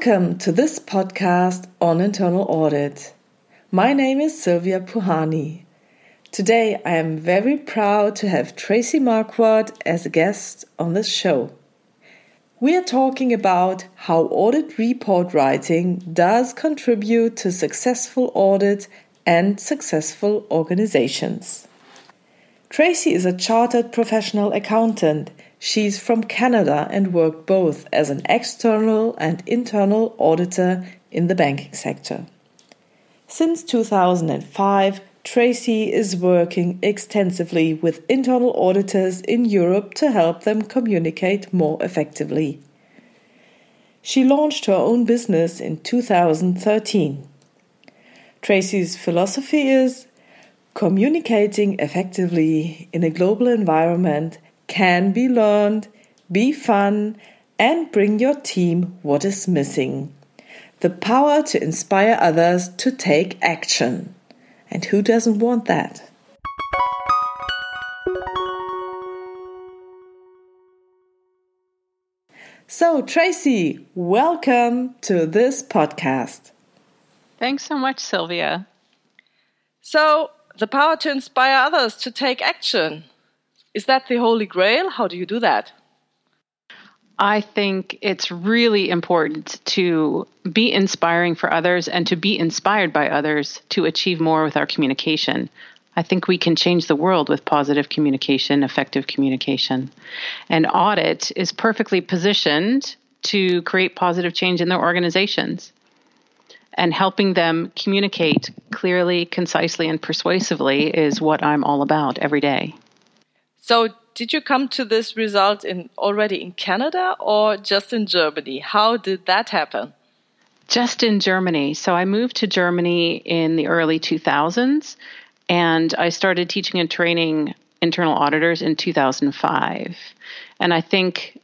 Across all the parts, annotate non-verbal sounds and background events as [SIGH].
Welcome to this podcast on internal audit. My name is Sylvia Puhani. Today I am very proud to have Tracy Marquardt as a guest on this show. We are talking about how audit report writing does contribute to successful audit and successful organizations. Tracy is a chartered professional accountant She's from Canada and worked both as an external and internal auditor in the banking sector. Since 2005, Tracy is working extensively with internal auditors in Europe to help them communicate more effectively. She launched her own business in 2013. Tracy's philosophy is communicating effectively in a global environment can be learned, be fun, and bring your team what is missing. The power to inspire others to take action. And who doesn't want that? So, Tracy, welcome to this podcast. Thanks so much, Sylvia. So, the power to inspire others to take action. Is that the holy grail? How do you do that? I think it's really important to be inspiring for others and to be inspired by others to achieve more with our communication. I think we can change the world with positive communication, effective communication. And audit is perfectly positioned to create positive change in their organizations. And helping them communicate clearly, concisely, and persuasively is what I'm all about every day. So, did you come to this result in already in Canada or just in Germany? How did that happen? Just in Germany. So, I moved to Germany in the early 2000s and I started teaching and training internal auditors in 2005. And I think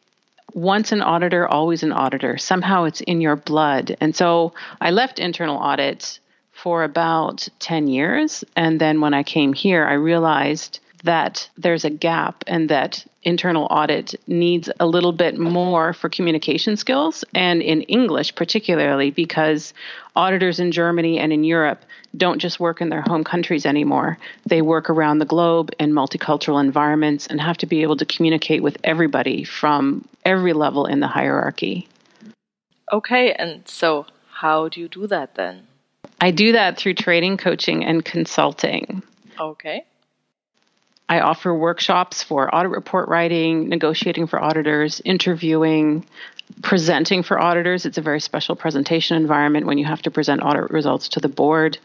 once an auditor, always an auditor. Somehow it's in your blood. And so I left internal audit for about 10 years. And then when I came here, I realized that there's a gap and that internal audit needs a little bit more for communication skills and in English particularly because auditors in Germany and in Europe don't just work in their home countries anymore. They work around the globe in multicultural environments and have to be able to communicate with everybody from every level in the hierarchy. Okay, and so how do you do that then? I do that through training, coaching, and consulting. Okay. I offer workshops for audit report writing, negotiating for auditors, interviewing, presenting for auditors. It's a very special presentation environment when you have to present audit results to the board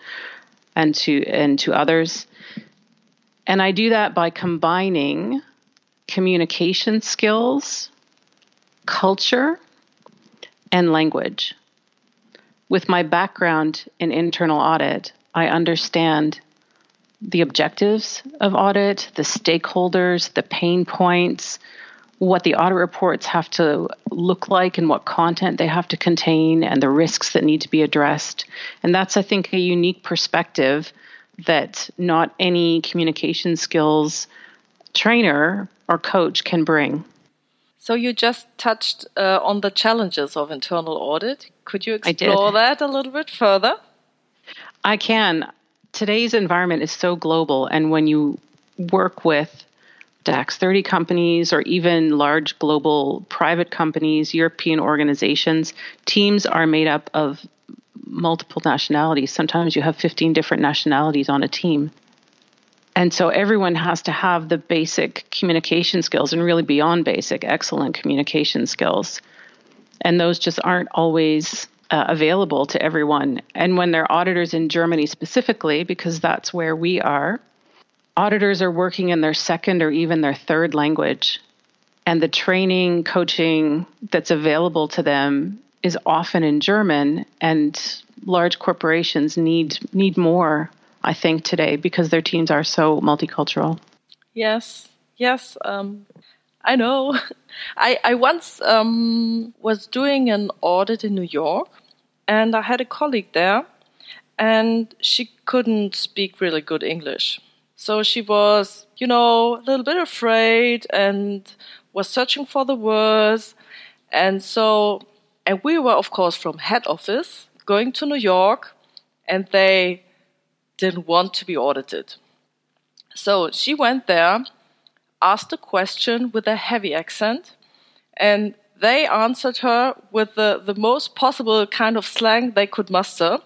and to and to others. And I do that by combining communication skills, culture, and language. With my background in internal audit, I understand the objectives of audit, the stakeholders, the pain points, what the audit reports have to look like and what content they have to contain, and the risks that need to be addressed. And that's, I think, a unique perspective that not any communication skills trainer or coach can bring. So you just touched uh, on the challenges of internal audit. Could you explore that a little bit further? I can today's environment is so global, and when you work with DAX 30 companies or even large global private companies, European organizations, teams are made up of multiple nationalities. Sometimes you have 15 different nationalities on a team. And so everyone has to have the basic communication skills and really beyond basic, excellent communication skills. And those just aren't always uh, available to everyone. And when they're auditors in Germany specifically, because that's where we are, auditors are working in their second or even their third language. And the training, coaching that's available to them is often in German, and large corporations need need more, I think, today because their teams are so multicultural. Yes, yes, um, I know. [LAUGHS] I, I once um, was doing an audit in New York, and I had a colleague there, and she couldn't speak really good English. So she was, you know, a little bit afraid and was searching for the words. And so And we were, of course, from head office going to New York, and they didn't want to be audited. So she went there, asked a question with a heavy accent, and they answered her with the, the most possible kind of slang they could muster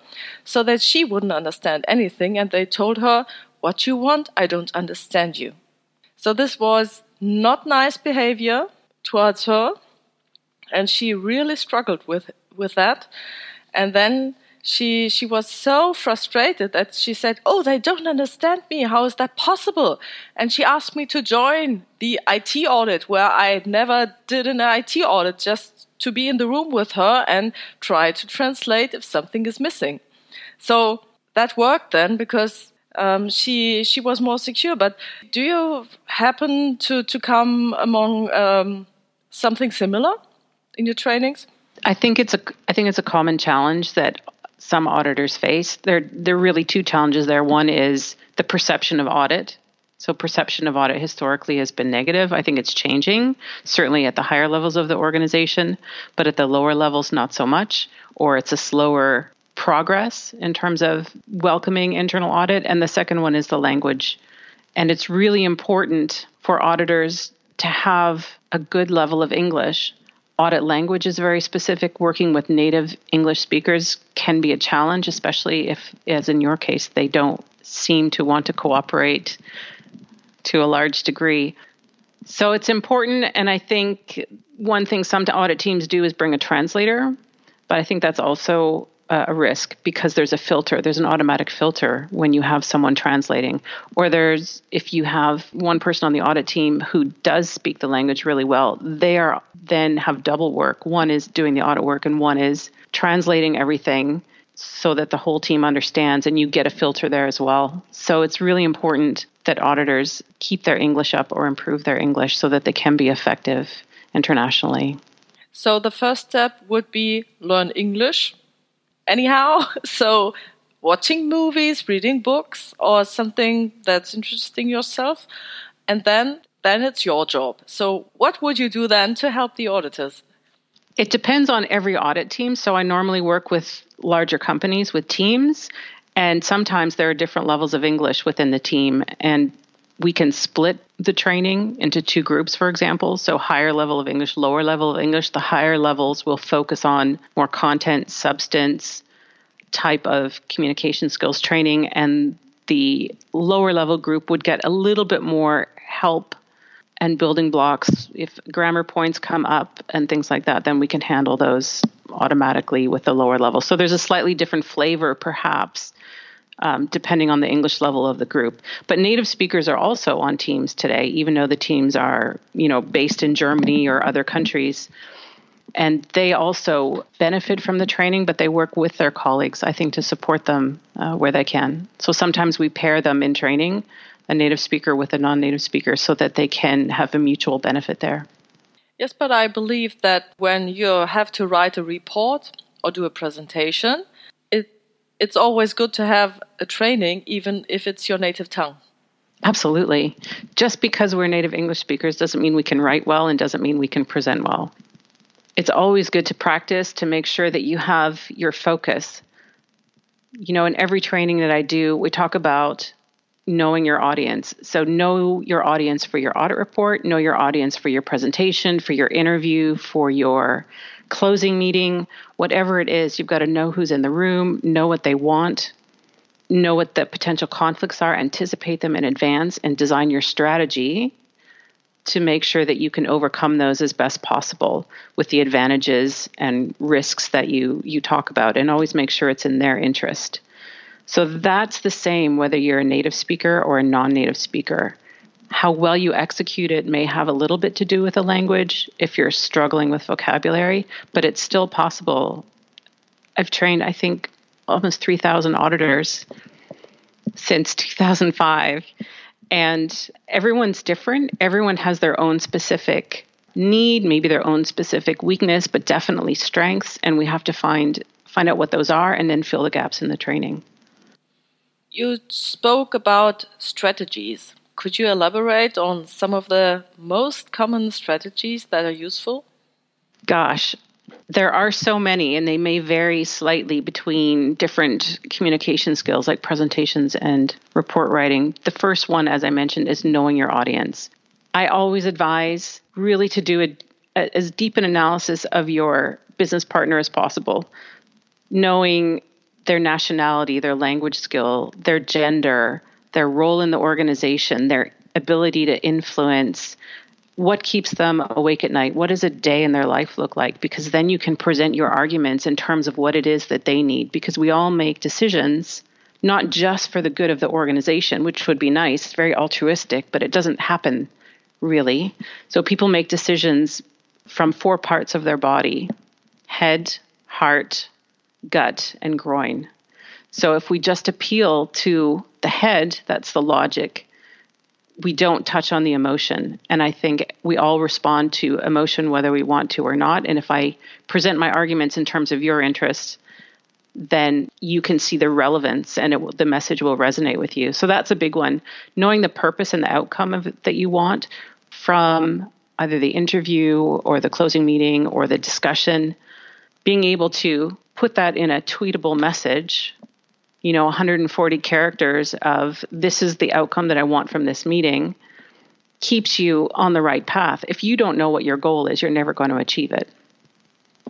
so that she wouldn't understand anything. And they told her, What you want, I don't understand you. So this was not nice behavior towards her. And she really struggled with, with that. And then she she was so frustrated that she said, "Oh, they don't understand me. How is that possible?" And she asked me to join the IT audit, where I never did an IT audit, just to be in the room with her and try to translate if something is missing. So that worked then because um, she she was more secure. But do you happen to to come among um, something similar in your trainings? I think it's a I think it's a common challenge that some auditors face. There, there are really two challenges there. One is the perception of audit. So, perception of audit historically has been negative. I think it's changing, certainly at the higher levels of the organization, but at the lower levels, not so much, or it's a slower progress in terms of welcoming internal audit. And the second one is the language. And it's really important for auditors to have a good level of English audit language is very specific. Working with native English speakers can be a challenge, especially if, as in your case, they don't seem to want to cooperate to a large degree. So it's important, and I think one thing some audit teams do is bring a translator, but I think that's also a risk because there's a filter. There's an automatic filter when you have someone translating. Or there's, if you have one person on the audit team who does speak the language really well, they are then have double work. One is doing the audit work, and one is translating everything so that the whole team understands and you get a filter there as well. So it's really important that auditors keep their English up or improve their English so that they can be effective internationally. So the first step would be learn English anyhow. [LAUGHS] So, watching movies, reading books, or something that's interesting yourself, and then then it's your job. So, what would you do then to help the auditors? It depends on every audit team. So, I normally work with larger companies with teams, and sometimes there are different levels of English within the team, and we can split the training into two groups, for example. So, higher level of English, lower level of English. The higher levels will focus on more content, substance type of communication skills training, and the lower level group would get a little bit more help and building blocks. If grammar points come up and things like that, then we can handle those automatically with the lower level. So, there's a slightly different flavor, perhaps um, depending on the English level of the group. But native speakers are also on teams today, even though the teams are, you know, based in Germany or other countries. And they also benefit from the training, but they work with their colleagues, I think, to support them uh, where they can. So sometimes we pair them in training, a native speaker with a non native speaker, so that they can have a mutual benefit there. Yes, but I believe that when you have to write a report or do a presentation, it's always good to have a training, even if it's your native tongue. Absolutely. Just because we're native English speakers doesn't mean we can write well and doesn't mean we can present well. It's always good to practice to make sure that you have your focus. You know, in every training that I do, we talk about knowing your audience. So, know your audience for your audit report, know your audience for your presentation, for your interview, for your closing meeting, whatever it is, you've got to know who's in the room, know what they want, know what the potential conflicts are, anticipate them in advance, and design your strategy to make sure that you can overcome those as best possible with the advantages and risks that you you talk about and always make sure it's in their interest. So that's the same whether you're a native speaker or a non-native speaker. How well you execute it may have a little bit to do with the language if you're struggling with vocabulary, but it's still possible. I've trained, I think, almost 3,000 auditors since 2005, and everyone's different. Everyone has their own specific need, maybe their own specific weakness, but definitely strengths, and we have to find find out what those are and then fill the gaps in the training. You spoke about strategies. Could you elaborate on some of the most common strategies that are useful? Gosh, there are so many, and they may vary slightly between different communication skills like presentations and report writing. The first one, as I mentioned, is knowing your audience. I always advise really to do a, a, as deep an analysis of your business partner as possible, knowing their nationality, their language skill, their gender, their role in the organization, their ability to influence, what keeps them awake at night? What does a day in their life look like? Because then you can present your arguments in terms of what it is that they need. Because we all make decisions not just for the good of the organization, which would be nice, very altruistic, but it doesn't happen really. So people make decisions from four parts of their body head, heart, gut, and groin. So if we just appeal to the head, that's the logic, we don't touch on the emotion. And I think we all respond to emotion whether we want to or not. And if I present my arguments in terms of your interests, then you can see the relevance and the message will resonate with you. So that's a big one. Knowing the purpose and the outcome of that you want from either the interview or the closing meeting or the discussion, being able to put that in a tweetable message you know 140 characters of this is the outcome that I want from this meeting keeps you on the right path. If you don't know what your goal is, you're never going to achieve it.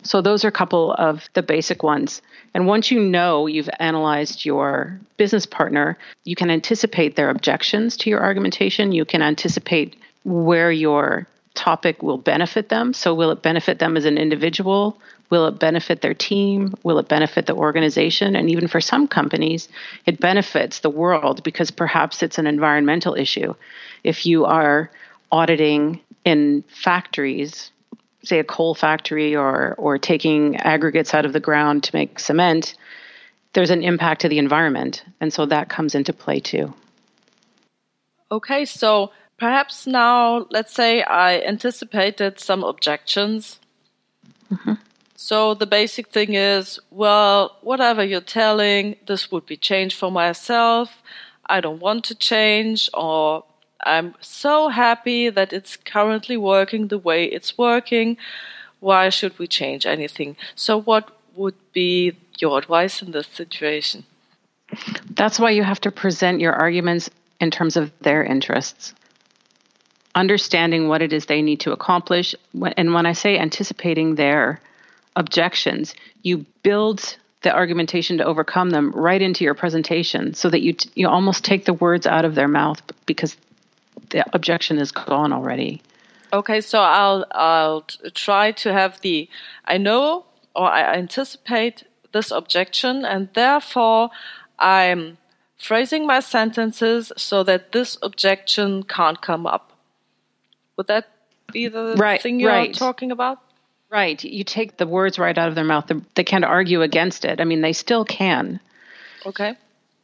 So those are a couple of the basic ones. And once you know you've analyzed your business partner, you can anticipate their objections to your argumentation. You can anticipate where your topic will benefit them. So will it benefit them as an individual? Will it benefit their team? Will it benefit the organization? And even for some companies, it benefits the world because perhaps it's an environmental issue. If you are auditing in factories, say a coal factory or or taking aggregates out of the ground to make cement, there's an impact to the environment, and so that comes into play too. Okay, so perhaps now let's say I anticipated some objections. Mm-hmm. So the basic thing is, well, whatever you're telling, this would be change for myself. I don't want to change, or I'm so happy that it's currently working the way it's working. Why should we change anything? So, what would be your advice in this situation? That's why you have to present your arguments in terms of their interests. Understanding what it is they need to accomplish. And when I say anticipating their objections, you build the argumentation to overcome them right into your presentation so that you t- you almost take the words out of their mouth because the objection is gone already. Okay, so I'll I'll try to have the I know or I anticipate this objection and therefore I'm phrasing my sentences so that this objection can't come up. Would that be the right, thing you're right. talking about? Right. You take the words right out of their mouth. They can't argue against it. I mean, they still can. Okay.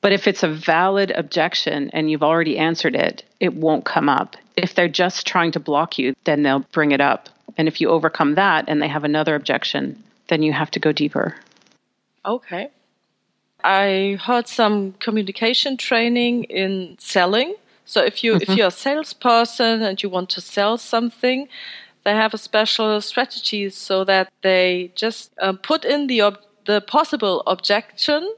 But if it's a valid objection and you've already answered it, it won't come up. If they're just trying to block you, then they'll bring it up. And if you overcome that and they have another objection, then you have to go deeper. Okay. I heard some communication training in selling. So if you mm-hmm. if you're a salesperson and you want to sell something, they have a special strategy so that they just uh, put in the ob- the possible objection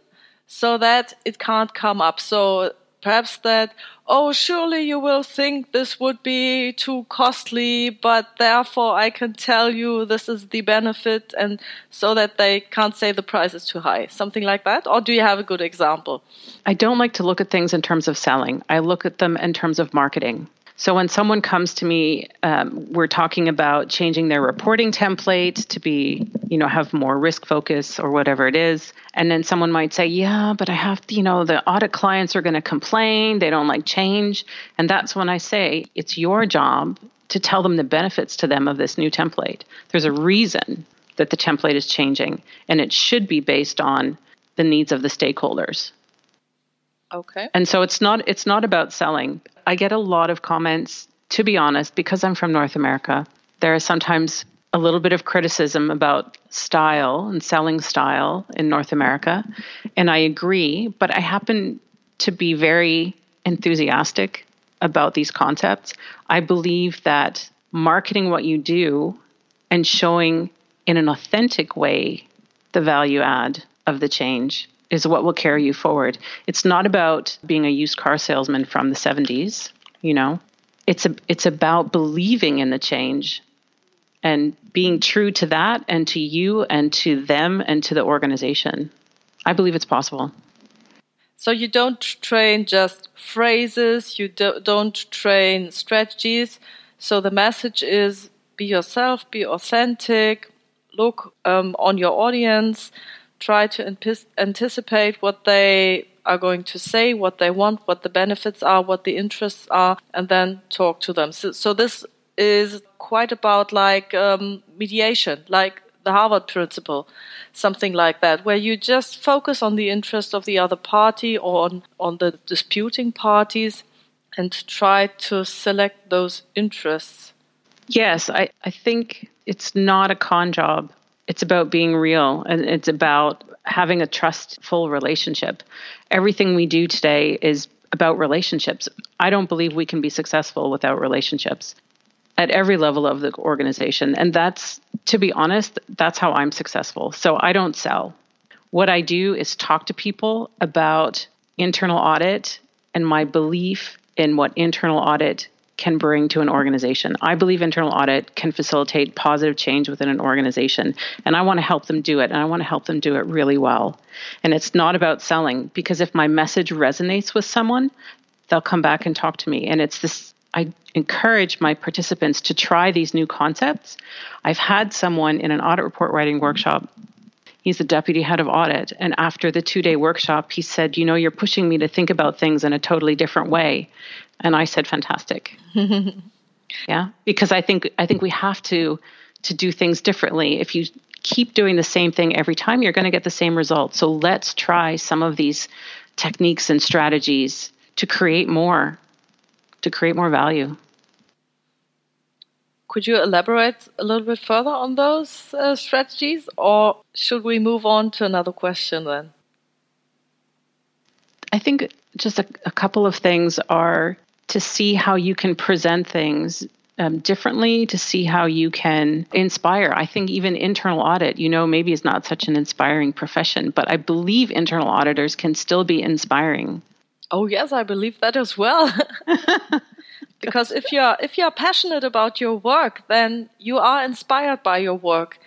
so that it can't come up. So perhaps that oh surely you will think this would be too costly but therefore i can tell you this is the benefit and so that they can't say the price is too high. Something like that? Or do you have a good example? I don't like to look at things in terms of selling. I look at them in terms of marketing so when someone comes to me, um, we're talking about changing their reporting template to be, you know, have more risk focus or whatever it is. And then someone might say, yeah, but I have, to, you know, the audit clients are going to complain. They don't like change. And that's when I say it's your job to tell them the benefits to them of this new template. There's a reason that the template is changing, and it should be based on the needs of the stakeholders. Okay. And so it's not it's not about selling. I get a lot of comments to be honest because I'm from North America. There is sometimes a little bit of criticism about style and selling style in North America, and I agree, but I happen to be very enthusiastic about these concepts. I believe that marketing what you do and showing in an authentic way the value add of the change is what will carry you forward. It's not about being a used car salesman from the 70s, you know. It's a, it's about believing in the change and being true to that and to you and to them and to the organization. I believe it's possible. So you don't train just phrases, you do, don't train strategies. So the message is be yourself, be authentic, look um, on your audience, try to anticipate what they are going to say, what they want, what the benefits are, what the interests are, and then talk to them. So, so this is quite about like um, mediation, like the Harvard principle, something like that, where you just focus on the interest of the other party or on, on the disputing parties and try to select those interests. Yes, I, I think it's not a con job. It's about being real and it's about having a trustful relationship. Everything we do today is about relationships. I don't believe we can be successful without relationships at every level of the organization. And that's, to be honest, that's how I'm successful. So I don't sell. What I do is talk to people about internal audit and my belief in what internal audit can bring to an organization. I believe internal audit can facilitate positive change within an organization, and I want to help them do it, and I want to help them do it really well. And it's not about selling because if my message resonates with someone, they'll come back and talk to me. And it's this I encourage my participants to try these new concepts. I've had someone in an audit report writing workshop. He's the deputy head of audit. And after the two day workshop, he said, You know, you're pushing me to think about things in a totally different way. And I said, Fantastic. [LAUGHS] yeah. Because I think I think we have to to do things differently. If you keep doing the same thing every time, you're going to get the same results. So let's try some of these techniques and strategies to create more to create more value. Could you elaborate a little bit further on those uh, strategies, or should we move on to another question then? I think just a, a couple of things are to see how you can present things um, differently, to see how you can inspire. I think even internal audit, you know, maybe is not such an inspiring profession, but I believe internal auditors can still be inspiring. Oh yes, I believe that as well. [LAUGHS] [LAUGHS] because if you're if you're passionate about your work, then you are inspired by your work.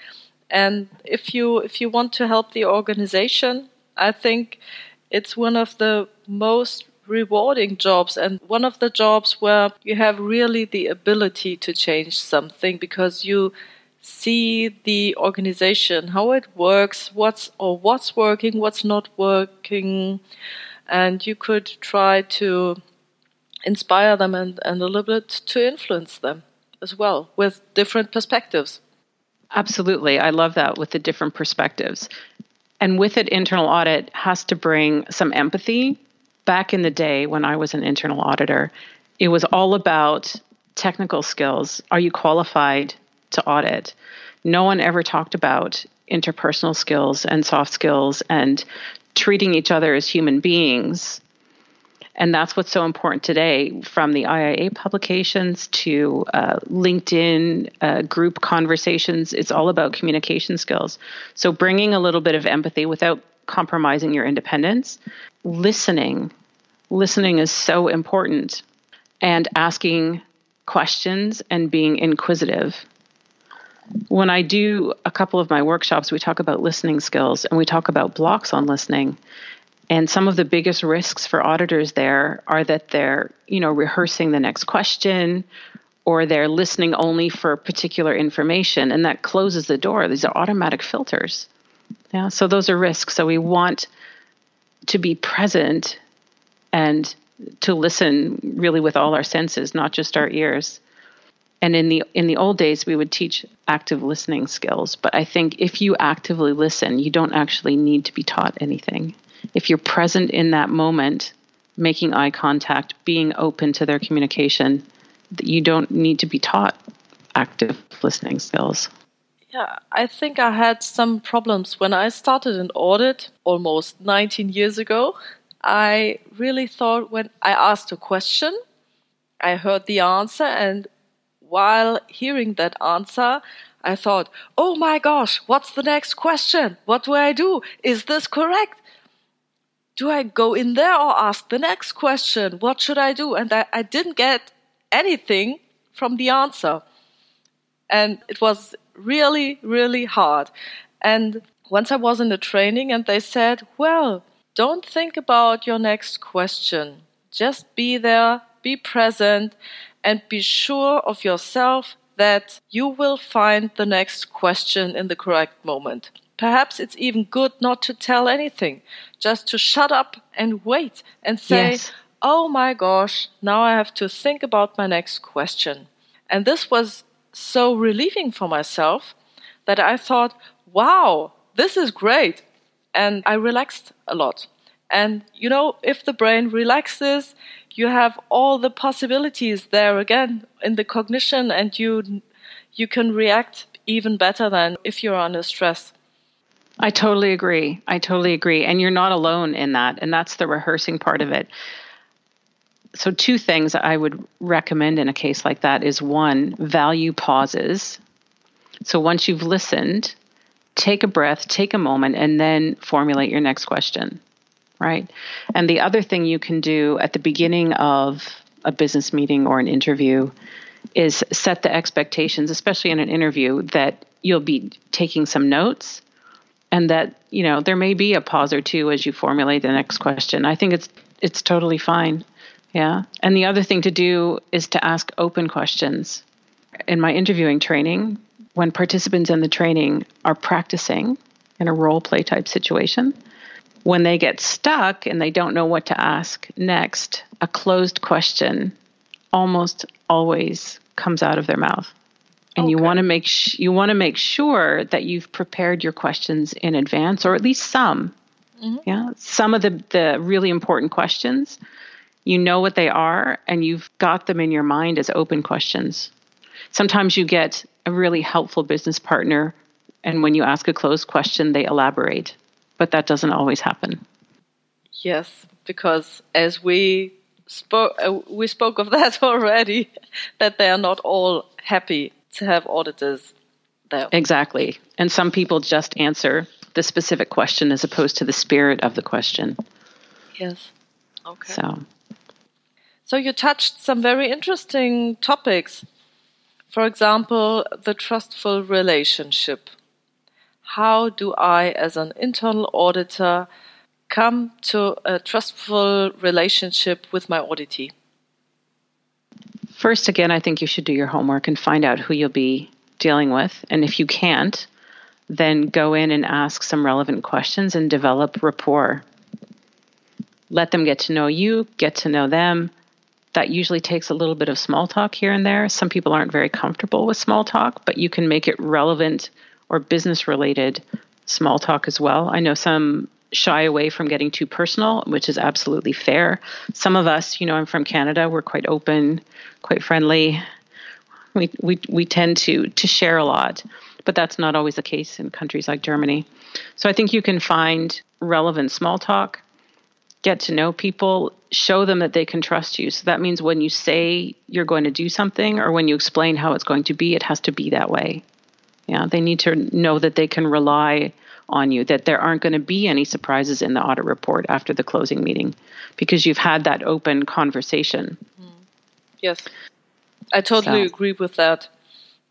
And if you if you want to help the organization, I think it's one of the most rewarding jobs and one of the jobs where you have really the ability to change something because you see the organization how it works what's or what's working what's not working and you could try to inspire them and, and a little bit to influence them as well with different perspectives. Absolutely. I love that with the different perspectives. And with it, internal audit has to bring some empathy. Back in the day when I was an internal auditor, it was all about technical skills. Are you qualified to audit? No one ever talked about interpersonal skills and soft skills and treating each other as human beings. And that's what's so important today from the IIA publications to uh, LinkedIn uh, group conversations. It's all about communication skills. So, bringing a little bit of empathy without compromising your independence, listening. Listening is so important, and asking questions and being inquisitive when I do a couple of my workshops, we talk about listening skills and we talk about blocks on listening. And some of the biggest risks for auditors there are that they're, you know, rehearsing the next question or they're listening only for particular information and that closes the door. These are automatic filters. Yeah, so those are risks. So we want to be present and to listen really with all our senses, not just our ears and in the in the old days we would teach active listening skills but i think if you actively listen you don't actually need to be taught anything if you're present in that moment making eye contact being open to their communication you don't need to be taught active listening skills yeah, I think I had some problems when I started an audit almost 19 years ago. I really thought when I asked a question, I heard the answer, and while hearing that answer, I thought, oh my gosh, what's the next question? What do I do? Is this correct? Do I go in there or ask the next question? What should I do? And I, I didn't get anything from the answer. And it was really, really hard. And once I was in the training and they said, well, don't think about your next question. Just be there, be present, and be sure of yourself that you will find the next question in the correct moment. Perhaps it's even good not to tell anything, just to shut up and wait and say, yes. Oh my gosh, now I have to think about my next question. And this was so relieving for myself that I thought, wow, this is great. And I relaxed a lot. And you know, if the brain relaxes, you have all the possibilities there again in the cognition and you you can react even better than if you're under stress. I totally agree. I totally agree. And you're not alone in that. And that's the rehearsing part of it. So, two things I would recommend in a case like that is one, value pauses. So, once you've listened, take a breath, take a moment, and then formulate your next question right? And the other thing you can do at the beginning of a business meeting or an interview is set the expectations, especially in an interview, that you'll be taking some notes and that, you know, there may be a pause or two as you formulate the next question. I think it's it's totally fine. Yeah. And the other thing to do is to ask open questions. In my interviewing training, when participants in the training are practicing in a role play type situation, when they get stuck and they don't know what to ask next, a closed question almost always comes out of their mouth. And okay. you want to make sh- you want to make sure that you've prepared your questions in advance or at least some. Mm-hmm. Yeah, some of the the really important questions, you know what they are and you've got them in your mind as open questions. Sometimes you get a really helpful business partner and when you ask a closed question they elaborate but that doesn't always happen. Yes, because as we spoke, uh, we spoke of [LAUGHS] that already, that they are not all happy to have auditors there. Exactly, and some people just answer the specific question as opposed to the spirit of the question. Yes. Okay. So. So you touched some very interesting topics. For example, the trustful relationship how do I, as an internal auditor, come to a trustful relationship with my auditee? First, again, I think you should do your homework and find out who you'll be dealing with. And if you can't, then go in and ask some relevant questions and develop rapport. Let them get to know you, get to know them. That usually takes a little bit of small talk here and there. Some people aren't very comfortable with small talk, but you can make it relevant or business related small talk as well. I know some shy away from getting too personal, which is absolutely fair. Some of us, you know, I'm from Canada, we're quite open, quite friendly. We we we tend to to share a lot, but that's not always the case in countries like Germany. So I think you can find relevant small talk, get to know people, show them that they can trust you. So that means when you say you're going to do something or when you explain how it's going to be, it has to be that way. Yeah, they need to know that they can rely on you, that there aren't going to be any surprises in the audit report after the closing meeting because you've had that open conversation. Mm. Yes, I totally so. agree with that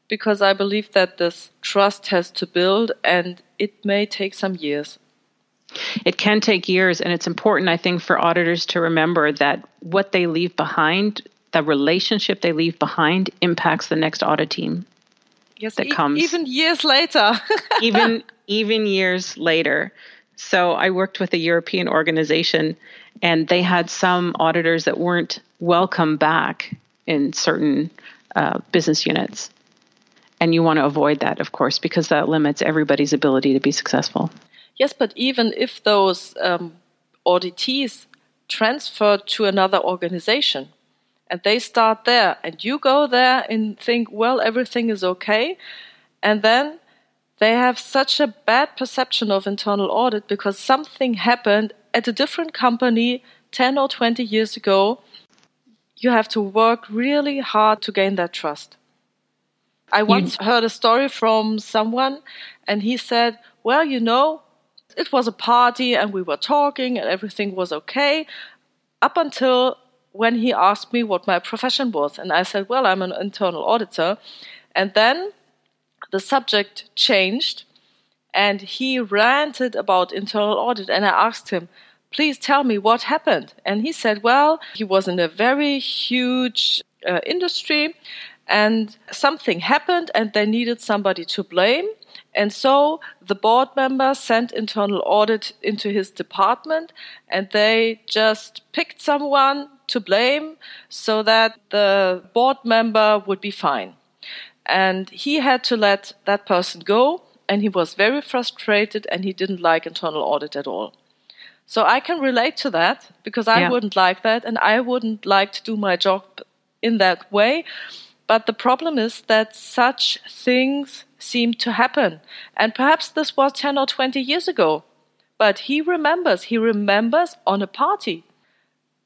because I believe that this trust has to build and it may take some years. It can take years, and it's important, I think, for auditors to remember that what they leave behind, the relationship they leave behind, impacts the next audit team yes, that e- comes even years later. [LAUGHS] even even years later. So I worked with a European organization, and they had some auditors that weren't welcome back in certain uh, business units. And you want to avoid that, of course, because that limits everybody's ability to be successful. Yes, but even if those um, auditees transfer to another organization, and they start there. And you go there and think well everything is okay. And then they have such a bad perception of internal audit because something happened at a different company 10 or 20 years ago. You have to work really hard to gain that trust. I once heard a story from someone, and he said, Well, you know, it was a party and we were talking and everything was okay. Up until when he asked me what my profession was. And I said, Well, I'm an internal auditor. And then the subject changed and he ranted about internal audit. And I asked him, Please tell me what happened. And he said, Well, he was in a very huge uh, industry and something happened and they needed somebody to blame. And so the board member sent internal audit into his department and they just picked someone to blame so that the board member would be fine. And he had to let that person go and he was very frustrated and he didn't like internal audit at all. So I can relate to that because I yeah. wouldn't like that and I wouldn't like to do my job in that way. But the problem is that such things seem to happen. And perhaps this was 10 or 20 years ago. But he remembers, he remembers on a party.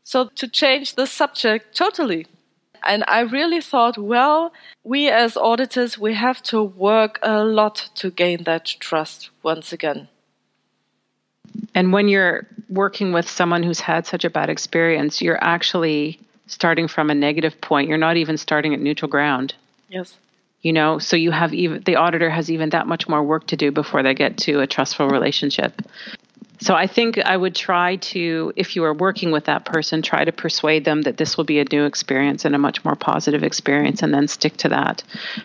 So to change the subject totally. And I really thought, well, we as auditors, we have to work a lot to gain that trust once again. And when you're working with someone who's had such a bad experience, you're actually starting from a negative point. You're not even starting at neutral ground. Yes. You know, so you have even the auditor has even that much more work to do before they get to a trustful relationship. So I think I would try to, if you are working with that person, try to persuade them that this will be a new experience and a much more positive experience, and then stick to that.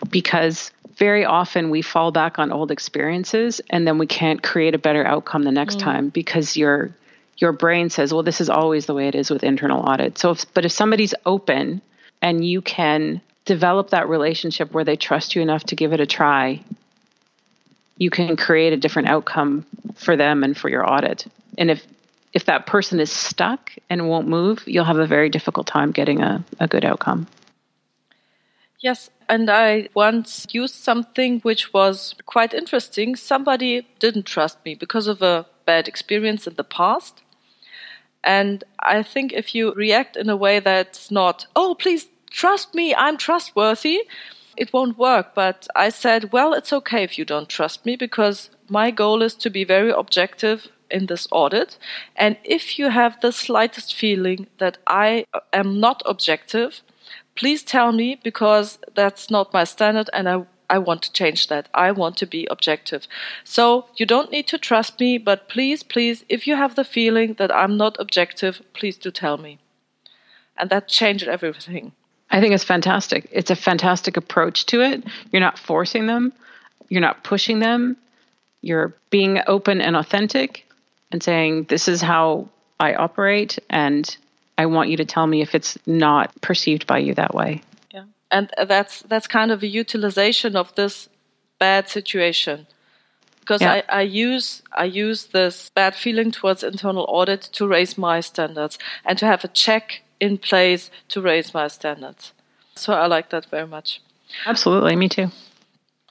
Because very often we fall back on old experiences and then we can't create a better outcome the next mm. time because you're your brain says, well, this is always the way it is with internal audit. So, if, but if somebody's open and you can develop that relationship where they trust you enough to give it a try, you can create a different outcome for them and for your audit. And if if that person is stuck and won't move, you'll have a very difficult time getting a, a good outcome. Yes, and I once used something which was quite interesting. Somebody didn't trust me because of a bad experience in the past. And I think if you react in a way that's not, oh, please trust me, I'm trustworthy, it won't work. But I said, well, it's okay if you don't trust me because my goal is to be very objective in this audit. And if you have the slightest feeling that I am not objective, please tell me because that's not my standard and I I want to change that. I want to be objective. So you don't need to trust me, but please, please, if you have the feeling that I'm not objective, please do tell me. And that changed everything. I think it's fantastic. It's a fantastic approach to it. You're not forcing them, you're not pushing them. You're being open and authentic and saying, This is how I operate, and I want you to tell me if it's not perceived by you that way and that's that's kind of a utilization of this bad situation because yeah. I, I use I use this bad feeling towards internal audit to raise my standards and to have a check in place to raise my standards. So I like that very much. Absolutely, me too.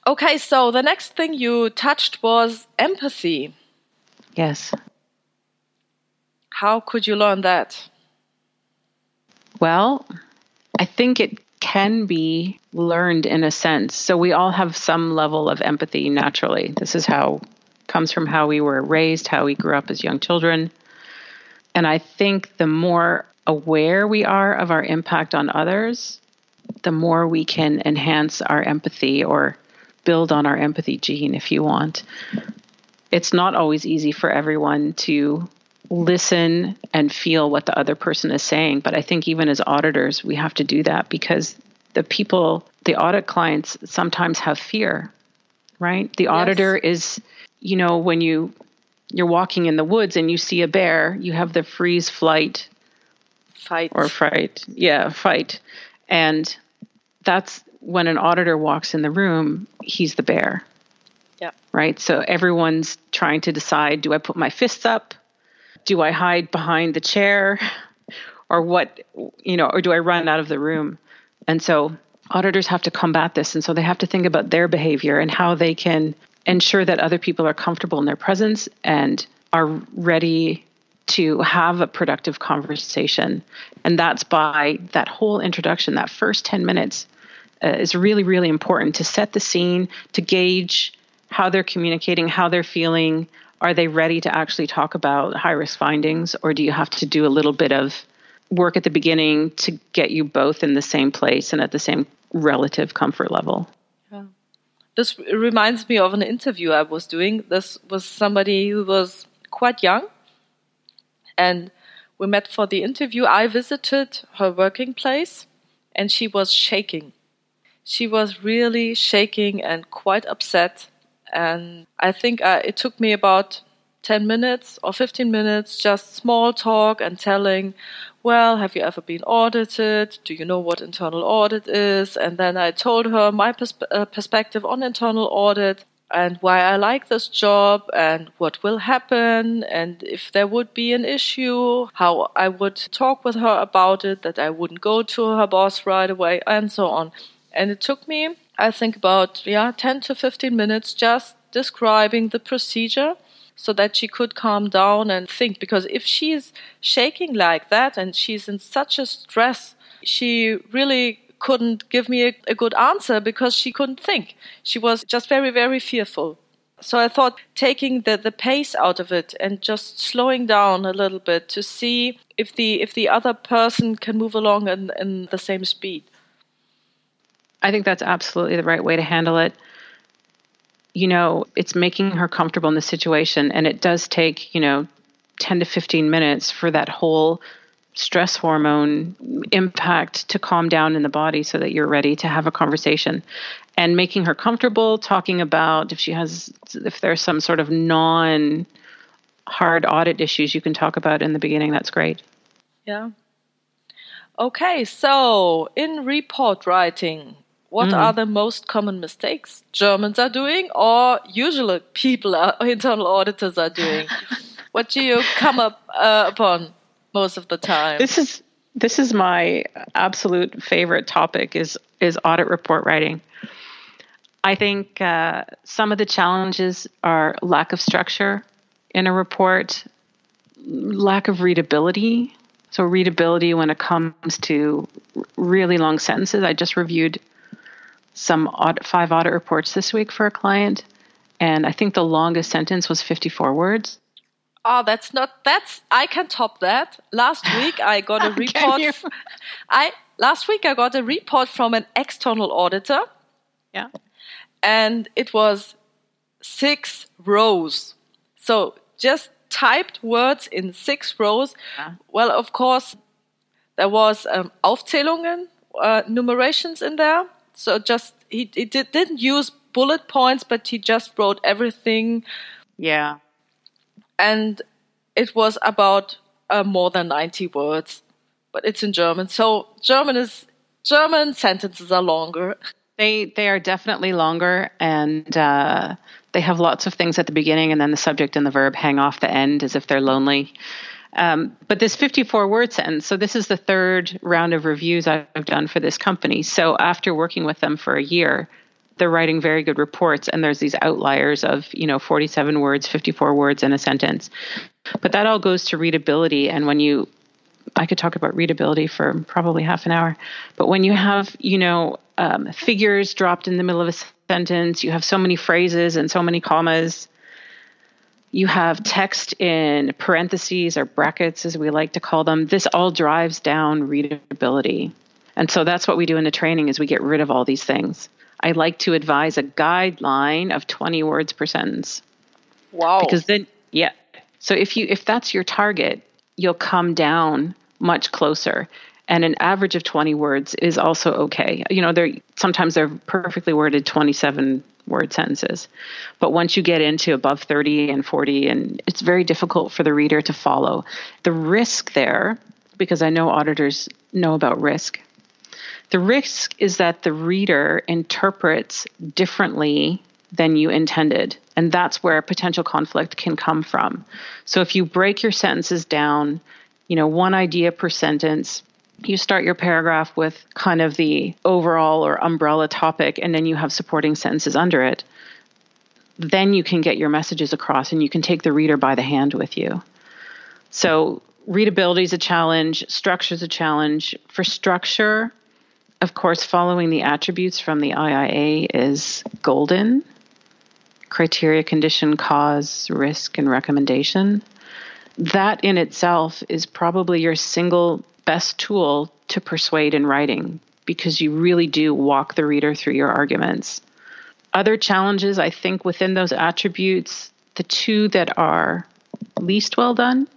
Okay, so the next thing you touched was empathy. Yes. How could you learn that? Well, I think it can be learned in a sense. So we all have some level of empathy naturally. This is how comes from how we were raised, how we grew up as young children. And I think the more aware we are of our impact on others, the more we can enhance our empathy or build on our empathy gene if you want. It's not always easy for everyone to listen and feel what the other person is saying. But I think even as auditors, we have to do that because the people, the audit clients sometimes have fear, right? The auditor yes. is, you know, when you you're walking in the woods and you see a bear, you have the freeze flight fight or fright. Yeah, fight. And that's when an auditor walks in the room, he's the bear. Yeah. Right? So everyone's trying to decide do I put my fists up? do I hide behind the chair or what, you know, or do I run out of the room? And so auditors have to combat this. And so they have to think about their behavior and how they can ensure that other people are comfortable in their presence and are ready to have a productive conversation. And that's by that whole introduction, that first 10 minutes, uh, is really, really important to set the scene, to gauge how they're communicating, how they're feeling. Are they ready to actually talk about high risk findings, or do you have to do a little bit of work at the beginning to get you both in the same place and at the same relative comfort level? This reminds me of an interview I was doing. This was somebody who was quite young, and we met for the interview. I visited her working place, and she was shaking. She was really shaking and quite upset and I think uh, it took me about 10 minutes or 15 minutes, just small talk and telling, well, have you ever been audited? Do you know what internal audit is? And then I told her my uh, perspective on internal audit and why I like this job and what will happen and if there would be an issue, how I would talk with her about it, that I wouldn't go to her boss right away, and so on. And it took me I think about yeah 10 to 15 minutes just describing the procedure so that she could calm down and think because if she's shaking like that and she's in such a stress she really couldn't give me a, a good answer because she couldn't think she was just very very fearful so I thought taking the, the pace out of it and just slowing down a little bit to see if the if the other person can move along in, in the same speed. I think that's absolutely the right way to handle it. You know, it's making her comfortable in the situation, and it does take, you know, 10 to 15 minutes for that whole stress hormone impact to calm down in the body so that you're ready to have a conversation and making her comfortable talking about if she has if there's some sort of non hard audit issues you can talk about in the beginning that's great yeah okay so in report writing what mm. are the most common mistakes Germans are doing or usually people are, [LAUGHS] internal auditors are doing? [LAUGHS] what do you come up uh, upon most of the time? This is this is my absolute favorite topic is is audit report writing. I think uh, some of the challenges are lack of structure in a report, lack of readability. So readability when it comes to really long sentences. I just reviewed some audit, five audit reports this week for a client, and I think the longest sentence was 54 words. Oh, that's not that's I can top that. Last week I got a [LAUGHS] report. I last week I got a report from an external auditor. Yeah. And it was six rows. So just typed words in six rows. Yeah. Well, of course, there was um, Aufzählungen, uh, numerations in there. So just he, he did, didn't use bullet points, but he just wrote everything. Yeah. And it was about uh, more than 90 words, but it's in German. So German is German sentences are longer. They they are definitely longer, and uh, they have lots of things at the beginning, and then the subject and the verb hang off the end as if they're lonely. Um, but this 54 word sentence, so this is the third round of reviews I've done for this company. So after working with them for a year, they're writing very good reports, and there's these outliers of you know 47 words, 54 words in a sentence. But that all goes to readability, and when you I could talk about readability for probably half an hour. But when you have, you know, um, figures dropped in the middle of a sentence, you have so many phrases and so many commas, you have text in parentheses or brackets, as we like to call them. This all drives down readability. And so that's what we do in the training is we get rid of all these things. I like to advise a guideline of 20 words per sentence. Wow. Because then yeah. So if you if that's your target, you'll come down much closer. And an average of 20 words is also okay. You know, they're sometimes they're perfectly worded 27 word sentences. But once you get into above 30 and 40, and it's very difficult for the reader to follow. The risk there, because I know auditors know about risk, the risk is that the reader interprets differently than you intended. And that's where potential conflict can come from. So if you break your sentences down, you know, one idea per sentence, you start your paragraph with kind of the overall or umbrella topic, and then you have supporting sentences under it. Then you can get your messages across and you can take the reader by the hand with you. So, readability is a challenge, structure is a challenge. For structure, Of course, following the attributes from the IIA is golden criteria, condition, cause, risk, and recommendation. That in itself is probably your single best tool to persuade in writing because you really do walk the reader through your arguments. Other challenges, I think, within those attributes, the two that are least well done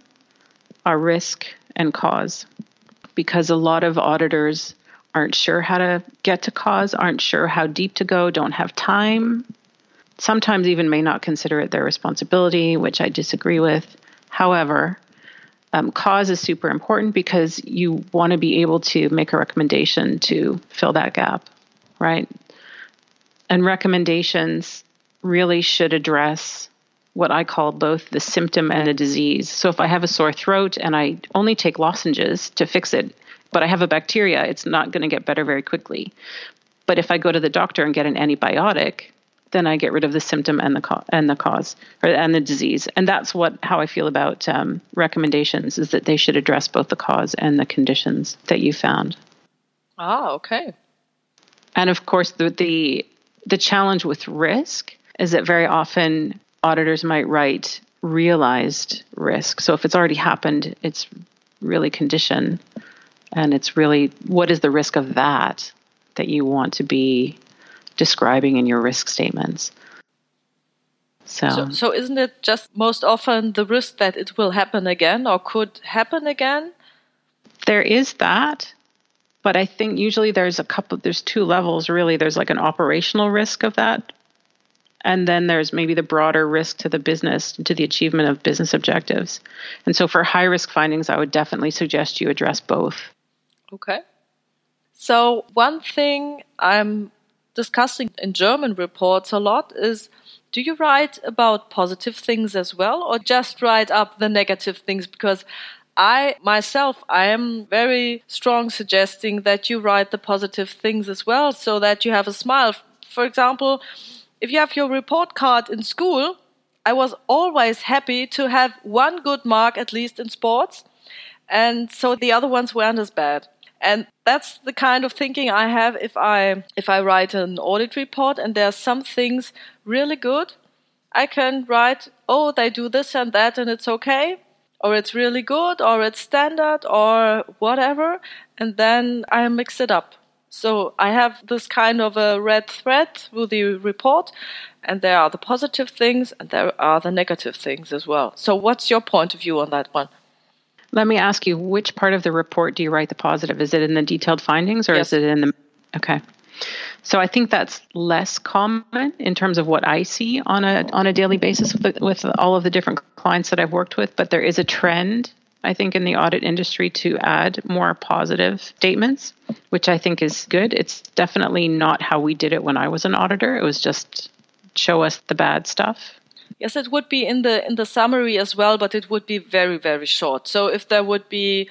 are risk and cause because a lot of auditors aren't sure how to get to cause, aren't sure how deep to go, don't have time, sometimes even may not consider it their responsibility, which I disagree with. However, um, cause is super important because you want to be able to make a recommendation to fill that gap, right? And recommendations really should address what I call both the symptom and the disease. So if I have a sore throat and I only take lozenges to fix it, but I have a bacteria, it's not going to get better very quickly. But if I go to the doctor and get an antibiotic, then I get rid of the symptom and the co- and the cause or and the disease. And that's what how I feel about um, recommendations is that they should address both the cause and the conditions that you found. Ah, okay. And of course, the the the challenge with risk is that very often auditors might write realized risk. So if it's already happened, it's really condition, and it's really what is the risk of that that you want to be describing in your risk statements. So, so, so, isn't it just most often the risk that it will happen again or could happen again? There is that, but I think usually there's a couple, there's two levels really. There's like an operational risk of that, and then there's maybe the broader risk to the business, to the achievement of business objectives. And so for high risk findings, I would definitely suggest you address both. Okay. So, one thing I'm discussing in German reports a lot is do you write about positive things as well or just write up the negative things? Because I myself I am very strong suggesting that you write the positive things as well so that you have a smile. For example if you have your report card in school I was always happy to have one good mark at least in sports and so the other ones weren't as bad and that's the kind of thinking I have if I if I write an audit report and there are some things really good, I can write, oh, they do this and that and it's okay, or it's really good, or it's standard, or whatever, and then I mix it up. So I have this kind of a red thread through the report, and there are the positive things and there are the negative things as well. So what's your point of view on that one? Let me ask you, which part of the report do you write the positive? Is it in the detailed findings or yes. is it in the. Okay. So I think that's less common in terms of what I see on a on a daily basis with with all of the different clients that I've worked with. But there is a trend, I think, in the audit industry to add more positive statements, which I think is good. It's definitely not how we did it when I was an auditor. It was just show us the bad stuff Yes, it would be in the in the summary as well, but it would be very very short. So if there would be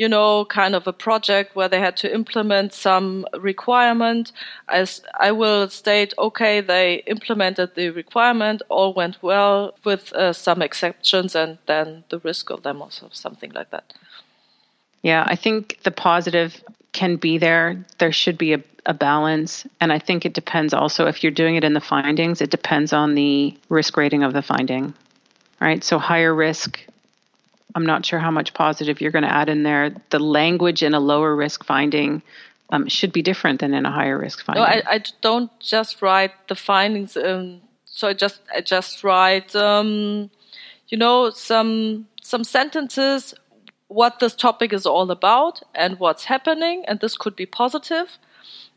you know, kind of a project where they had to implement some requirement. As I will state, okay, they implemented the requirement, all went well with uh, some exceptions, and then the risk of them or something like that. Yeah, I think the positive can be there. There should be a, a balance. And I think it depends also if you're doing it in the findings, it depends on the risk rating of the finding, right? So higher risk, I'm not sure how much positive you're going to add in there. The language in a lower risk finding um, should be different than in a higher risk finding. No, I, I don't just write the findings. Um, so I just I just write, um, you know, some some sentences what this topic is all about and what's happening, and this could be positive.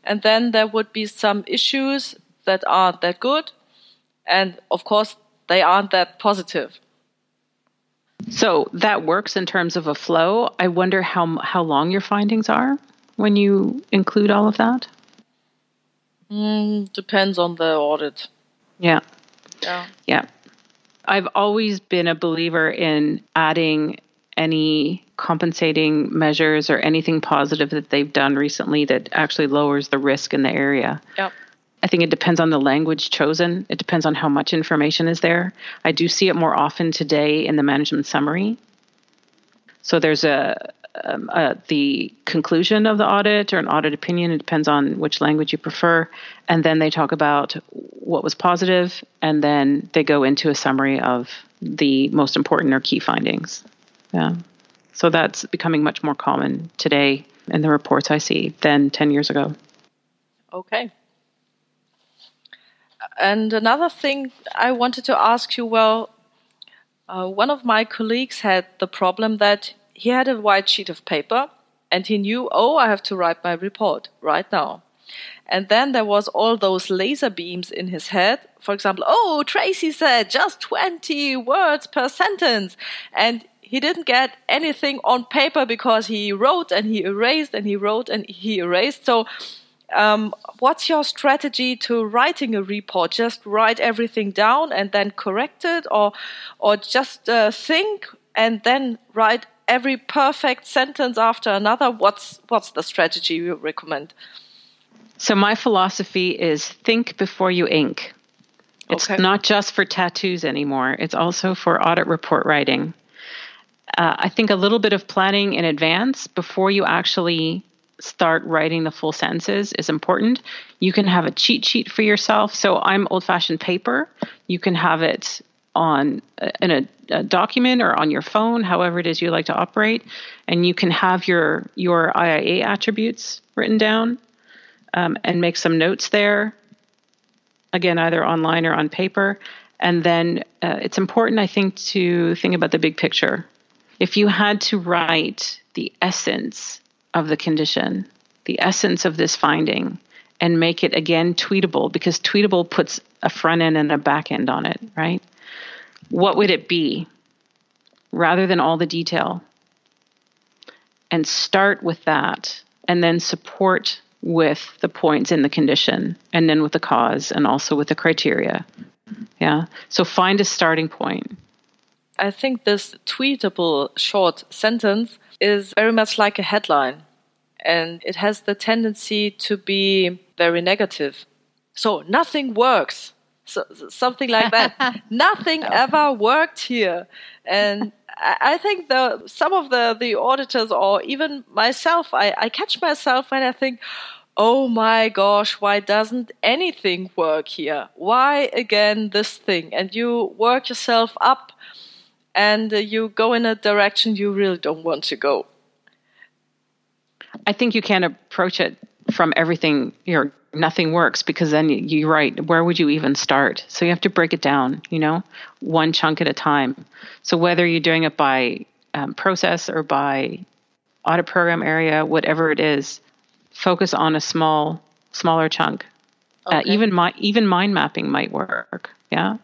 And then there would be some issues that aren't that good, and of course, they aren't that positive. So that works in terms of a flow. I wonder how how long your findings are when you include all of that. Mm, depends on the audit. Yeah. Yeah. Yeah. I've always been a believer in adding any compensating measures or anything positive that they've done recently that actually lowers the risk in the area. Yep. I think it depends on the language chosen. It depends on how much information is there. I do see it more often today in the management summary. So there's a um, uh, the conclusion of the audit or an audit opinion. It depends on which language you prefer. And then they talk about what was positive, and then they go into a summary of the most important or key findings. Yeah. So that's becoming much more common today in the reports I see than 10 years ago. Okay. And another thing I wanted to ask you well, uh, one of my colleagues had the problem that he had a white sheet of paper and he knew, oh, I have to write my report right now. And then there was all those laser beams in his head. For example, oh, Tracy said just 20 words per sentence. And he didn't get anything on paper because he wrote and he erased and he wrote and he erased. So, um, what's your strategy to writing a report? Just write everything down and then correct it, or or just uh, think and then write every perfect sentence after another? What's what's the strategy you recommend? So my philosophy is think before you ink. It's okay. not just for tattoos anymore. It's also for audit report writing. Uh, I think a little bit of planning in advance before you actually start writing the full sentences is important. You can have a cheat sheet for yourself. So I'm old fashioned paper. You can have it on in a, a, document or on your phone, however it is you like to operate, and you can have your your IIA attributes written down um, and make some notes there. Again, either online or on paper. And then uh, it's important, I think, to think about the big picture. If you had to write the essence of the condition, the essence of this finding, and make it again tweetable, because tweetable puts a front end and a back end on it, right? What would it be rather than all the detail? And start with that and then support with the points in the condition and then with the cause and also with the criteria. Yeah. So find a starting point. I think this tweetable short sentence is very much like a headline and it has the tendency to be very negative. So nothing works. So, something like that. [LAUGHS] nothing ever worked here. And I think the some of the, the auditors or even myself, I, I catch myself when I think, oh my gosh, why doesn't anything work here? Why again this thing? And you work yourself up and uh, you go in a direction you really don't want to go. I think you can't approach it from everything you nothing works because then you're right where would you even start so you have to break it down you know one chunk at a time so whether you're doing it by um, process or by audit program area whatever it is focus on a small smaller chunk. Uh, okay. Uh, even my even mind mapping might work. Yeah.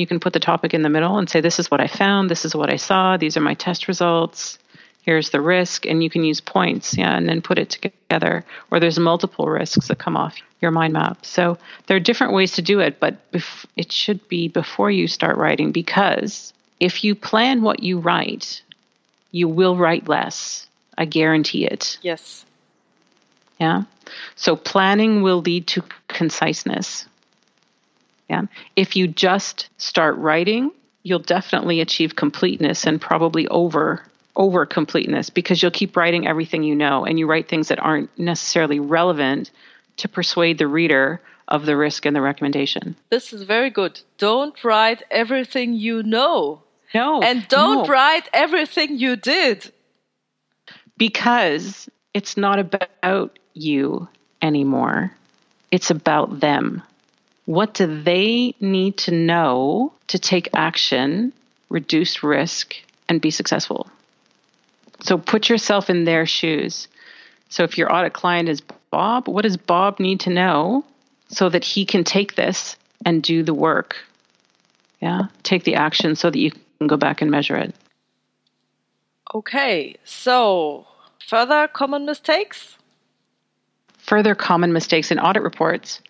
You can put the topic in the middle and say, "This is what I found. This is what I saw. These are my test results. Here's the risk," and you can use points, yeah, and then put it together. Or there's multiple risks that come off your mind map. So there are different ways to do it, but bef- it should be before you start writing because if you plan what you write, you will write less. I guarantee it. Yes. Yeah. So planning will lead to conciseness. Yeah. If you just start writing, you'll definitely achieve completeness and probably over over completeness because you'll keep writing everything you know and you write things that aren't necessarily relevant to persuade the reader of the risk and the recommendation. This is very good. Don't write everything you know. No. And don't no. write everything you did. Because it's not about you anymore. It's about them. What do they need to know to take action, reduce risk, and be successful? So put yourself in their shoes. So if your audit client is Bob, what does Bob need to know so that he can take this and do the work? Yeah, take the action so that you can go back and measure it. Okay, so further common mistakes? further common mistakes in audit reports,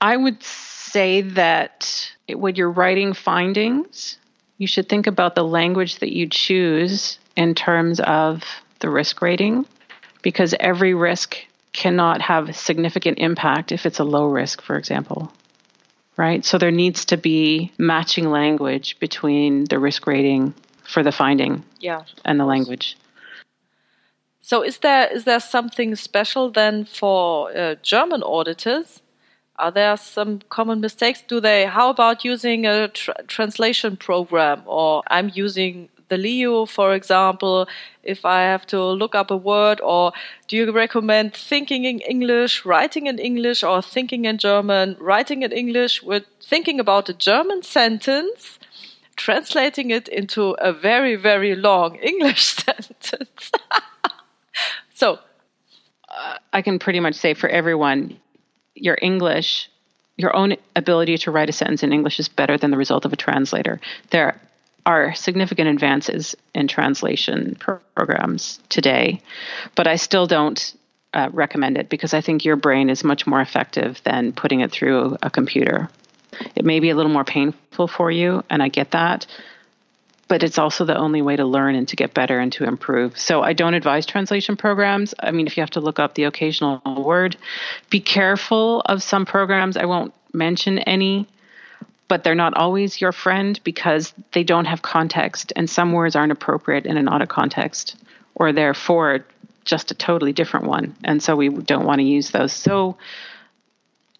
I would say that when you're writing findings, you should think about the language that you choose in terms of the risk rating, because every risk cannot have significant impact if it's a low risk, for example. Right? So there needs to be matching language between the risk rating for the finding yeah, and the language. So is there is there something special then for uh, German auditors? Are there some common mistakes? Do they? How about using a tr translation program? Or I'm using the Leo, for example, if I have to look up a word, or do you recommend thinking in English, writing in English, or thinking in German, writing in English with thinking about a German sentence, translating it into a very, very long [LAUGHS] English sentence? [LAUGHS] so, uh, I can pretty much say for everyone, your English your own ability to write a sentence in English is better than the result of a translator. There are significant advances in translation programs today, but I still don't uh, recommend it because I think your brain is much more effective than putting it through a computer. It may be a little more painful for you, and I get that, but it's also the only way to learn and to get better and to improve. So I don't advise translation programs. I mean, if you have to look up the occasional word, be careful of some programs. I won't mention any but they're not always your friend because they don't have context and some words aren't appropriate in an auto context or they're for just a totally different one. And so we don't want to use those. So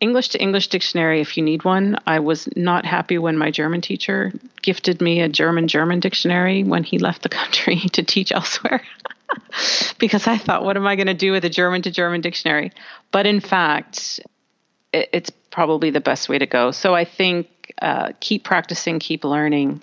English to English dictionary if you need one. I was not happy when my German teacher gifted me a German German dictionary when he left the country [LAUGHS] to teach elsewhere. [LAUGHS] because I thought, what am I going to do with a German to German dictionary? But in fact, it's probably the best way to go. So I think uh, keep practicing, keep learning,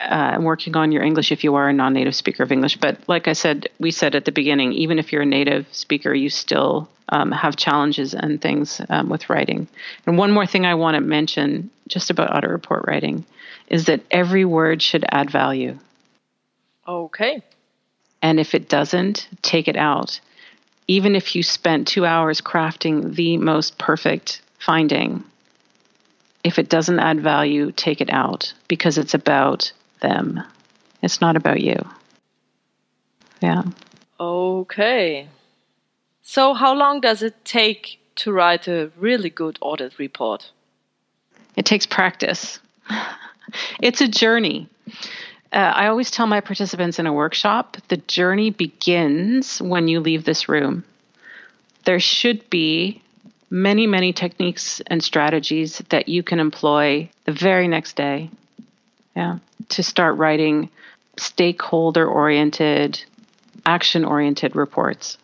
uh, working on your English if you are a non native speaker of English. But like I said, we said at the beginning, even if you're a native speaker, you still um, have challenges and things um, with writing. And one more thing I want to mention just about audit report writing is that every word should add value. Okay. And if it doesn't, take it out. Even if you spent two hours crafting the most perfect finding, if it doesn't add value, take it out because it's about them. It's not about you. Yeah. Okay. So, how long does it take to write a really good audit report? It takes practice. [LAUGHS] it's a journey. Uh, I always tell my participants in a workshop the journey begins when you leave this room. There should be many, many techniques and strategies that you can employ the very next day. Yeah, to start writing stakeholder oriented, action oriented reports.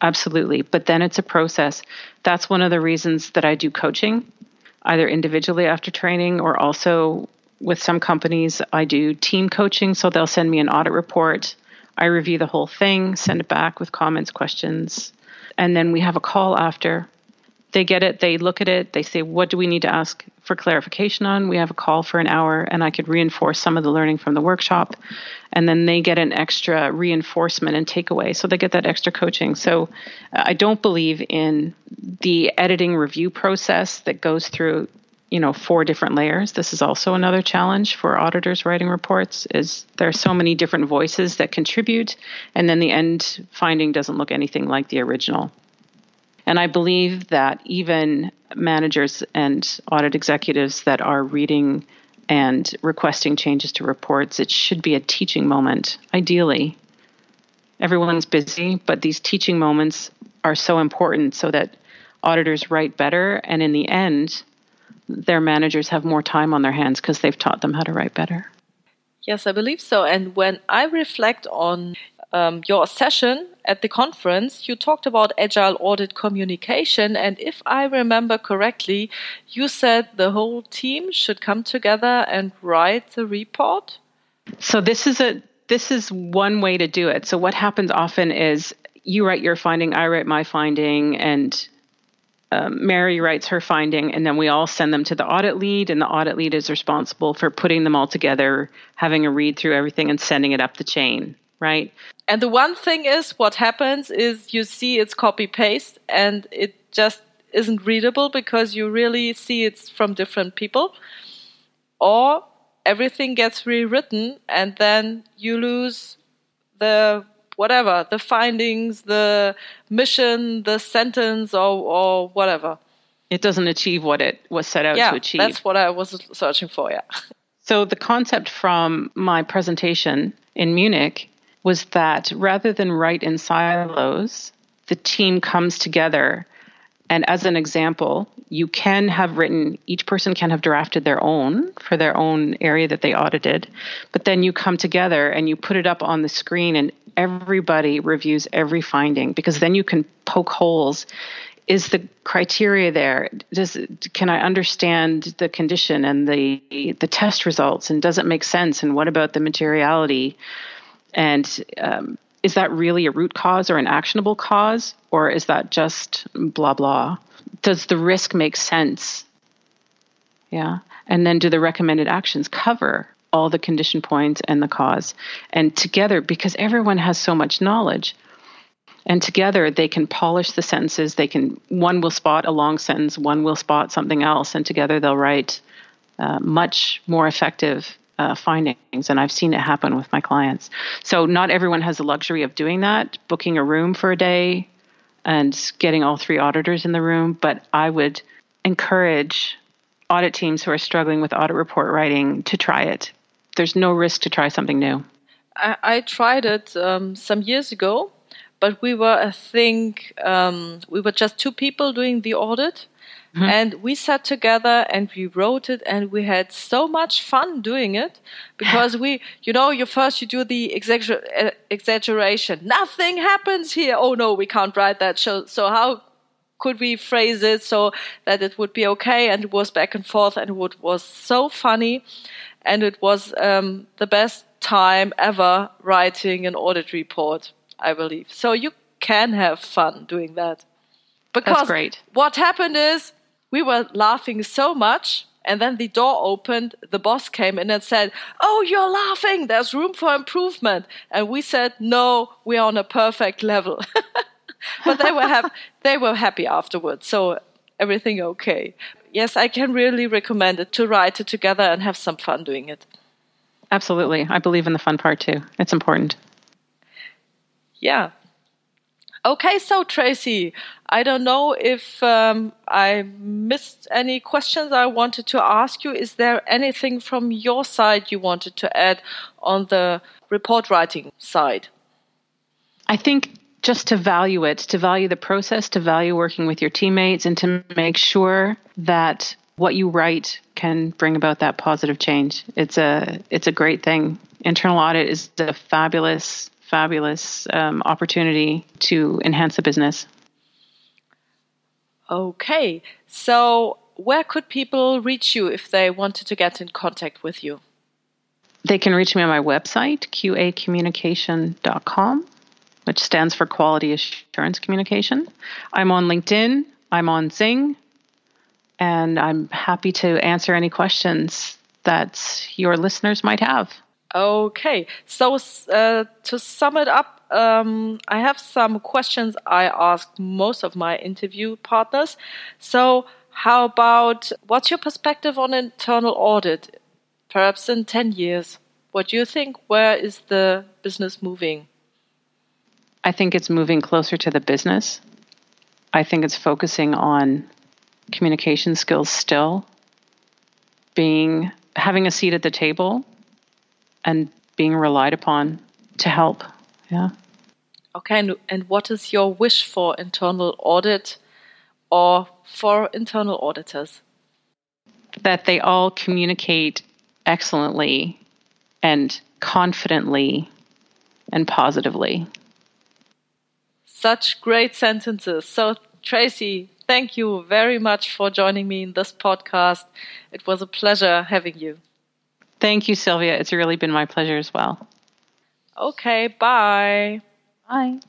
Absolutely. But then it's a process. That's one of the reasons that I do coaching, either individually after training or also with some companies. I do team coaching. So they'll send me an audit report. I review the whole thing, send it back with comments, questions. And then we have a call after they get it, they look at it, they say, What do we need to ask for clarification on? We have a call for an hour, and I could reinforce some of the learning from the workshop. And then they get an extra reinforcement and takeaway. So they get that extra coaching. So uh, I don't believe in the editing review process that goes through you know four different layers this is also another challenge for auditors writing reports is there are so many different voices that contribute and then the end finding doesn't look anything like the original and I believe that even managers and audit executives that are reading and requesting changes to reports, it should be a teaching moment, ideally. Everyone's busy, but these teaching moments are so important so that auditors write better. And in the end, their managers have more time on their hands because they've taught them how to write better. Yes, I believe so. And when I reflect on um, your session at the conference, you talked about agile audit communication. And if I remember correctly, you said the whole team should come together and write the report. So this is a this is one way to do it. So what happens often is you write your finding, I write my finding, and um, Mary writes her finding, and then we all send them to the audit lead, and the audit lead is responsible for putting them all together, having a read through everything, and sending it up the chain right? And the one thing is, what happens is you see it's copy paste and it just isn't readable because you really see it's from different people. Or everything gets rewritten and then you lose the whatever, the findings, the mission, the sentence, or, or whatever. It doesn't achieve what it was set out yeah, to achieve. That's what I was searching for, yeah. So the concept from my presentation in Munich was that rather than write in silos, the team comes together. And as an example, you can have written, each person can have drafted their own for their own area that they audited, but then you come together and you put it up on the screen and everybody reviews every finding because then you can poke holes. Is the criteria there? Does can i understand the condition and the the test results and does it make sense? And what about the materiality and um, is that really a root cause or an actionable cause or is that just blah blah? Does the risk make sense? Yeah. And then do the recommended actions cover all the condition points and the cause? And together because everyone has so much knowledge and together they can polish the sentences they can one will spot a long sentence one will spot something else and together they'll write uh, much more effective uh, findings and i've seen it happen with my clients so not everyone has the luxury of doing that booking a room for a day and getting all three auditors in the room but i would encourage audit teams who are struggling with audit report writing to try it there's no risk to try something new i, I tried it um, some years ago but we were, I think, um, we were just two people doing the audit. Mm-hmm. And we sat together and we wrote it and we had so much fun doing it [SIGHS] because we, you know, you first you do the exagger- exaggeration. Nothing happens here. Oh no, we can't write that. So, so how could we phrase it so that it would be okay? And it was back and forth and it was so funny. And it was um, the best time ever writing an audit report. I believe. So you can have fun doing that. Because great. what happened is we were laughing so much and then the door opened, the boss came in and said, Oh, you're laughing, there's room for improvement. And we said, No, we're on a perfect level. [LAUGHS] but they were, hap- they were happy afterwards, so everything okay. Yes, I can really recommend it to write it together and have some fun doing it. Absolutely. I believe in the fun part too. It's important yeah. Okay, so Tracy, I don't know if um, I missed any questions I wanted to ask you. Is there anything from your side you wanted to add on the report writing side? I think just to value it, to value the process, to value working with your teammates, and to make sure that what you write can bring about that positive change. It's a it's a great thing. Internal audit is a fabulous fabulous um, opportunity to enhance the business. Okay, so where could people reach you if they wanted to get in contact with you? They can reach me on my website, qacommunication.com, which stands for Quality Assurance Communication. I'm on LinkedIn, I'm on Xing, and I'm happy to answer any questions that your listeners might have. Okay, so uh, to sum it up, um, I have some questions I ask most of my interview partners. So, how about what's your perspective on internal audit? Perhaps in 10 years. What do you think? Where is the business moving? I think it's moving closer to the business. I think it's focusing on communication skills still, being having a seat at the table and being relied upon to help. Yeah. Okay, and, and what is your wish for internal audit or for internal auditors? That they all communicate excellently and confidently and positively. Such great sentences. So, Tracy, thank you very much for joining me in this podcast. It was a pleasure having you. Thank you, Sylvia. It's really been my pleasure as well. Okay, bye. Bye.